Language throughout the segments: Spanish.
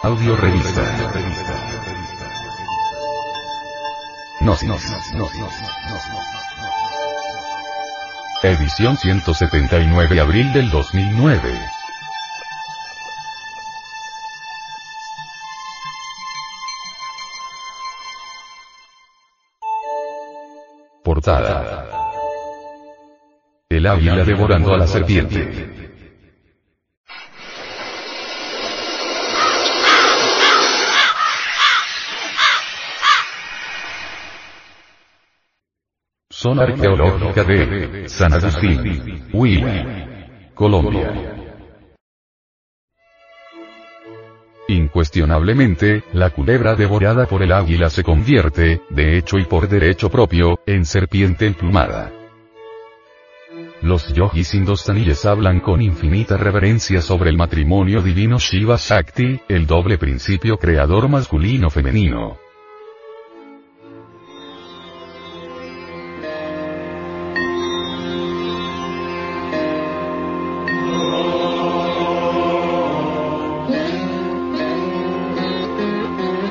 Audio revista. No, no, no, Edición 179 abril del 2009. Portada. El águila devorando a la serpiente. Zona arqueológica de San Agustín, Huila, Colombia. Incuestionablemente, la culebra devorada por el águila se convierte, de hecho y por derecho propio, en serpiente emplumada. Los yogis indostaníes hablan con infinita reverencia sobre el matrimonio divino Shiva Shakti, el doble principio creador masculino-femenino.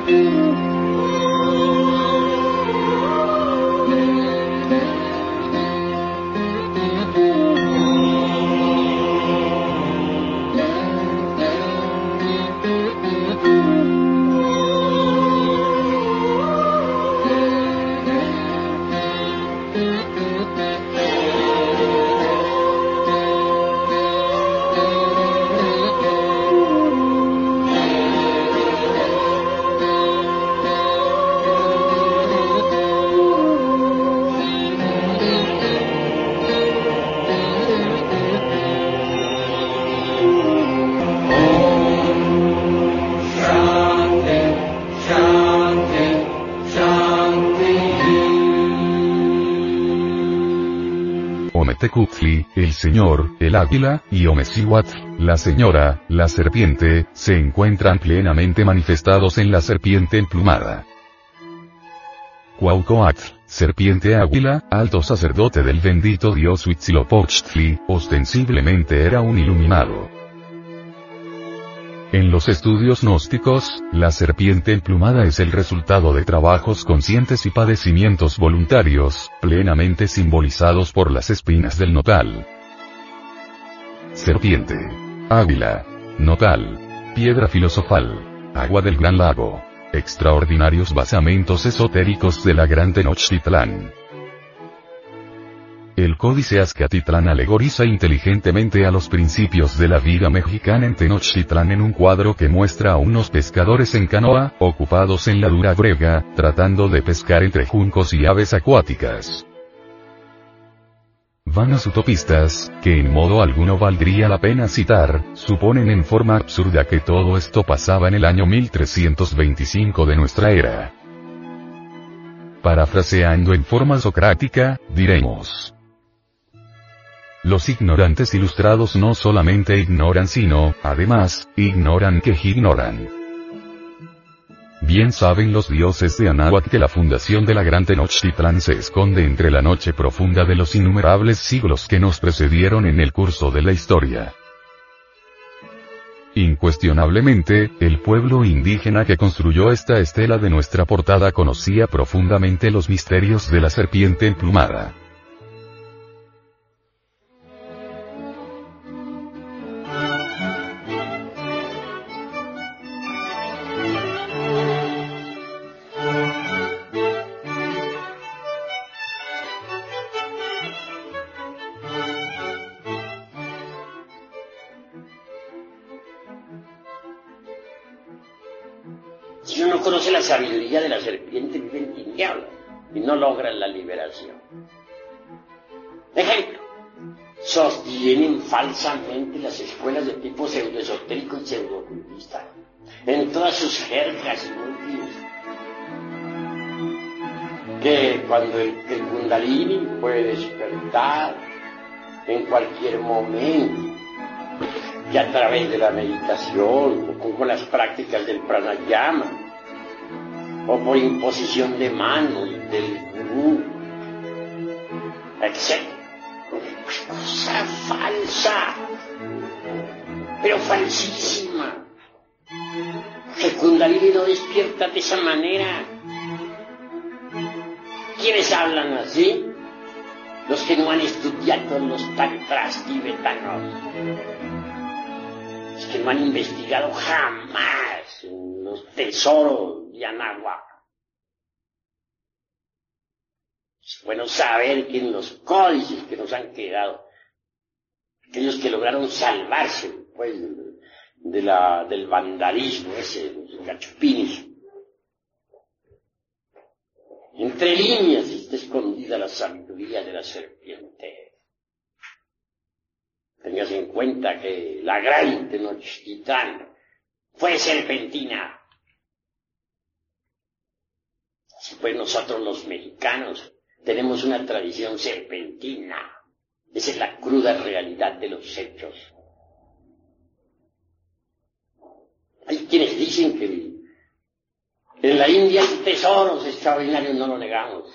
Ometecutli, el señor, el águila, y Omecihuatl, la señora, la serpiente, se encuentran plenamente manifestados en la serpiente emplumada. Cuaucoatl, serpiente águila, alto sacerdote del bendito dios Huitzilopochtli, ostensiblemente era un iluminado. En los estudios gnósticos, la serpiente emplumada es el resultado de trabajos conscientes y padecimientos voluntarios, plenamente simbolizados por las espinas del notal. Serpiente. Águila. Notal. Piedra filosofal. Agua del gran lago. Extraordinarios basamentos esotéricos de la gran Tenochtitlán. El códice Azcatitlán alegoriza inteligentemente a los principios de la vida mexicana en Tenochtitlán en un cuadro que muestra a unos pescadores en canoa, ocupados en la dura brega, tratando de pescar entre juncos y aves acuáticas. Vanas utopistas, que en modo alguno valdría la pena citar, suponen en forma absurda que todo esto pasaba en el año 1325 de nuestra era. Parafraseando en forma socrática, diremos. Los ignorantes ilustrados no solamente ignoran sino, además, ignoran que ignoran. Bien saben los dioses de Anáhuac que la fundación de la gran Tenochtitlán se esconde entre la noche profunda de los innumerables siglos que nos precedieron en el curso de la historia. Incuestionablemente, el pueblo indígena que construyó esta estela de nuestra portada conocía profundamente los misterios de la serpiente emplumada. Sabiduría de la serpiente, vive en tinieblas y no logra la liberación. Ejemplo, sostienen falsamente las escuelas de tipo pseudoesotérico y pseudobudista en todas sus jergas inútiles. Que cuando el, el Kundalini puede despertar en cualquier momento, y a través de la meditación, o con las prácticas del pranayama, o por imposición de manos del gurú, etc. Cosa falsa, pero falsísima. El Kundalini no despierta de esa manera. ¿Quiénes hablan así? Los que no han estudiado los tantras tibetanos. Los que no han investigado jamás los tesoros Es bueno saber que en los códices que nos han quedado, aquellos que lograron salvarse, pues, del vandalismo ese, los gachupines. Entre líneas está escondida la sabiduría de la serpiente. Tengas en cuenta que la gran Tenochtitlan fue serpentina. Así pues nosotros los mexicanos tenemos una tradición serpentina. Esa es la cruda realidad de los hechos. Hay quienes dicen que en la India hay tesoros extraordinarios, no lo negamos,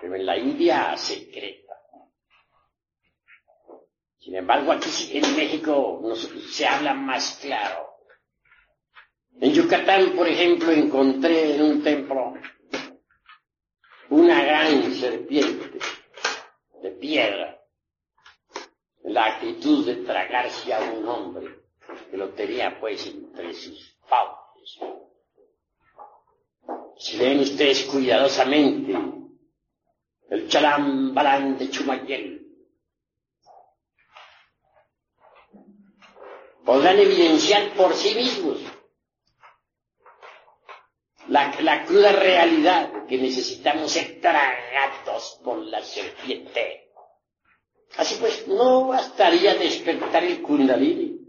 pero en la India secreta. Sin embargo, aquí en México se habla más claro. En Yucatán, por ejemplo, encontré en un templo una gran serpiente de piedra, la actitud de tragarse a un hombre que lo tenía pues entre sus fauces. Si ven ustedes cuidadosamente el chalambalán de Chumayel, podrán evidenciar por sí mismos la, la, cruda realidad que necesitamos ser tragados por la serpiente. Así pues, no bastaría despertar el kundalini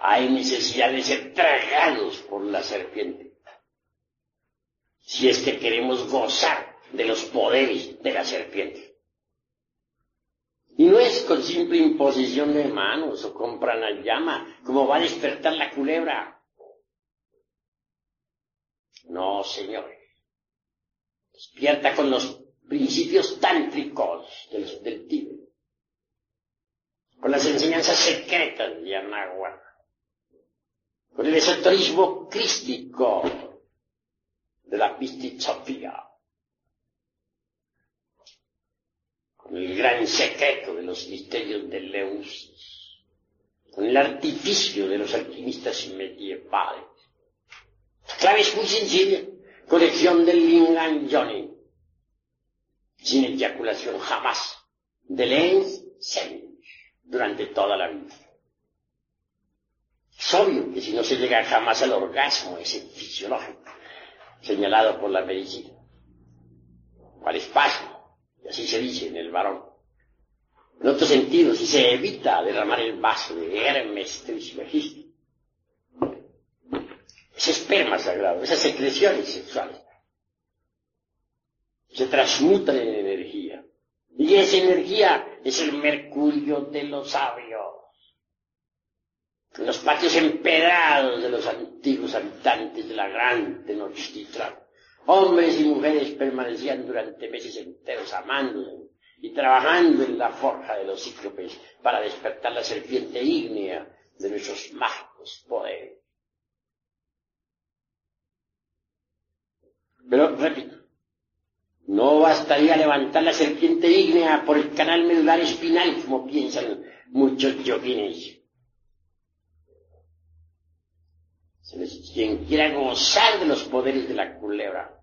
hay necesidad de ser tragados por la serpiente. Si es que queremos gozar de los poderes de la serpiente. Y no es con simple imposición de manos o con llama como va a despertar la culebra. No, señores. Despierta con los principios tántricos del, del. Con las enseñanzas secretas de Anahuac con el esoterismo crístico de la pistizopía, con el gran secreto de los misterios de Leusis, con el artificio de los alquimistas medievales. La clave es muy sencilla, colección del Lingan Johnny, sin eyaculación jamás, de Lens durante toda la vida. Es obvio que si no se llega jamás al orgasmo, ese fisiológico, señalado por la medicina, o al espasmo, y así se dice en el varón. En otro sentido, si se evita derramar el vaso de Hermes Trismegisto, ese esperma sagrado, esas secreciones sexuales, se transmutan en energía. Y esa energía es el mercurio de los sabios los patios empedrados de los antiguos habitantes de la gran Tenochtitlan. Hombres y mujeres permanecían durante meses enteros amándose y trabajando en la forja de los cíclopes para despertar la serpiente ígnea de nuestros mágicos poderes. Pero, repito, no bastaría levantar la serpiente ígnea por el canal medular espinal, como piensan muchos yoguines. quien quiera gozar de los poderes de la culebra,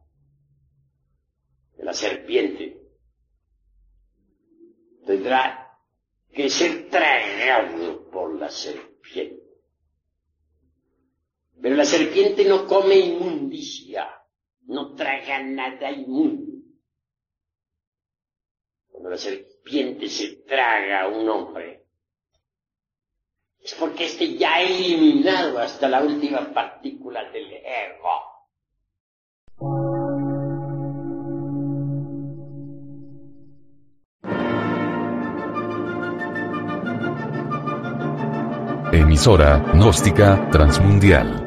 de la serpiente, tendrá que ser tragado por la serpiente. Pero la serpiente no come inmundicia, no traga nada inmundo. Cuando la serpiente se traga a un hombre, es porque este ya ha eliminado hasta la última partícula del ego. Emisora, gnóstica, transmundial.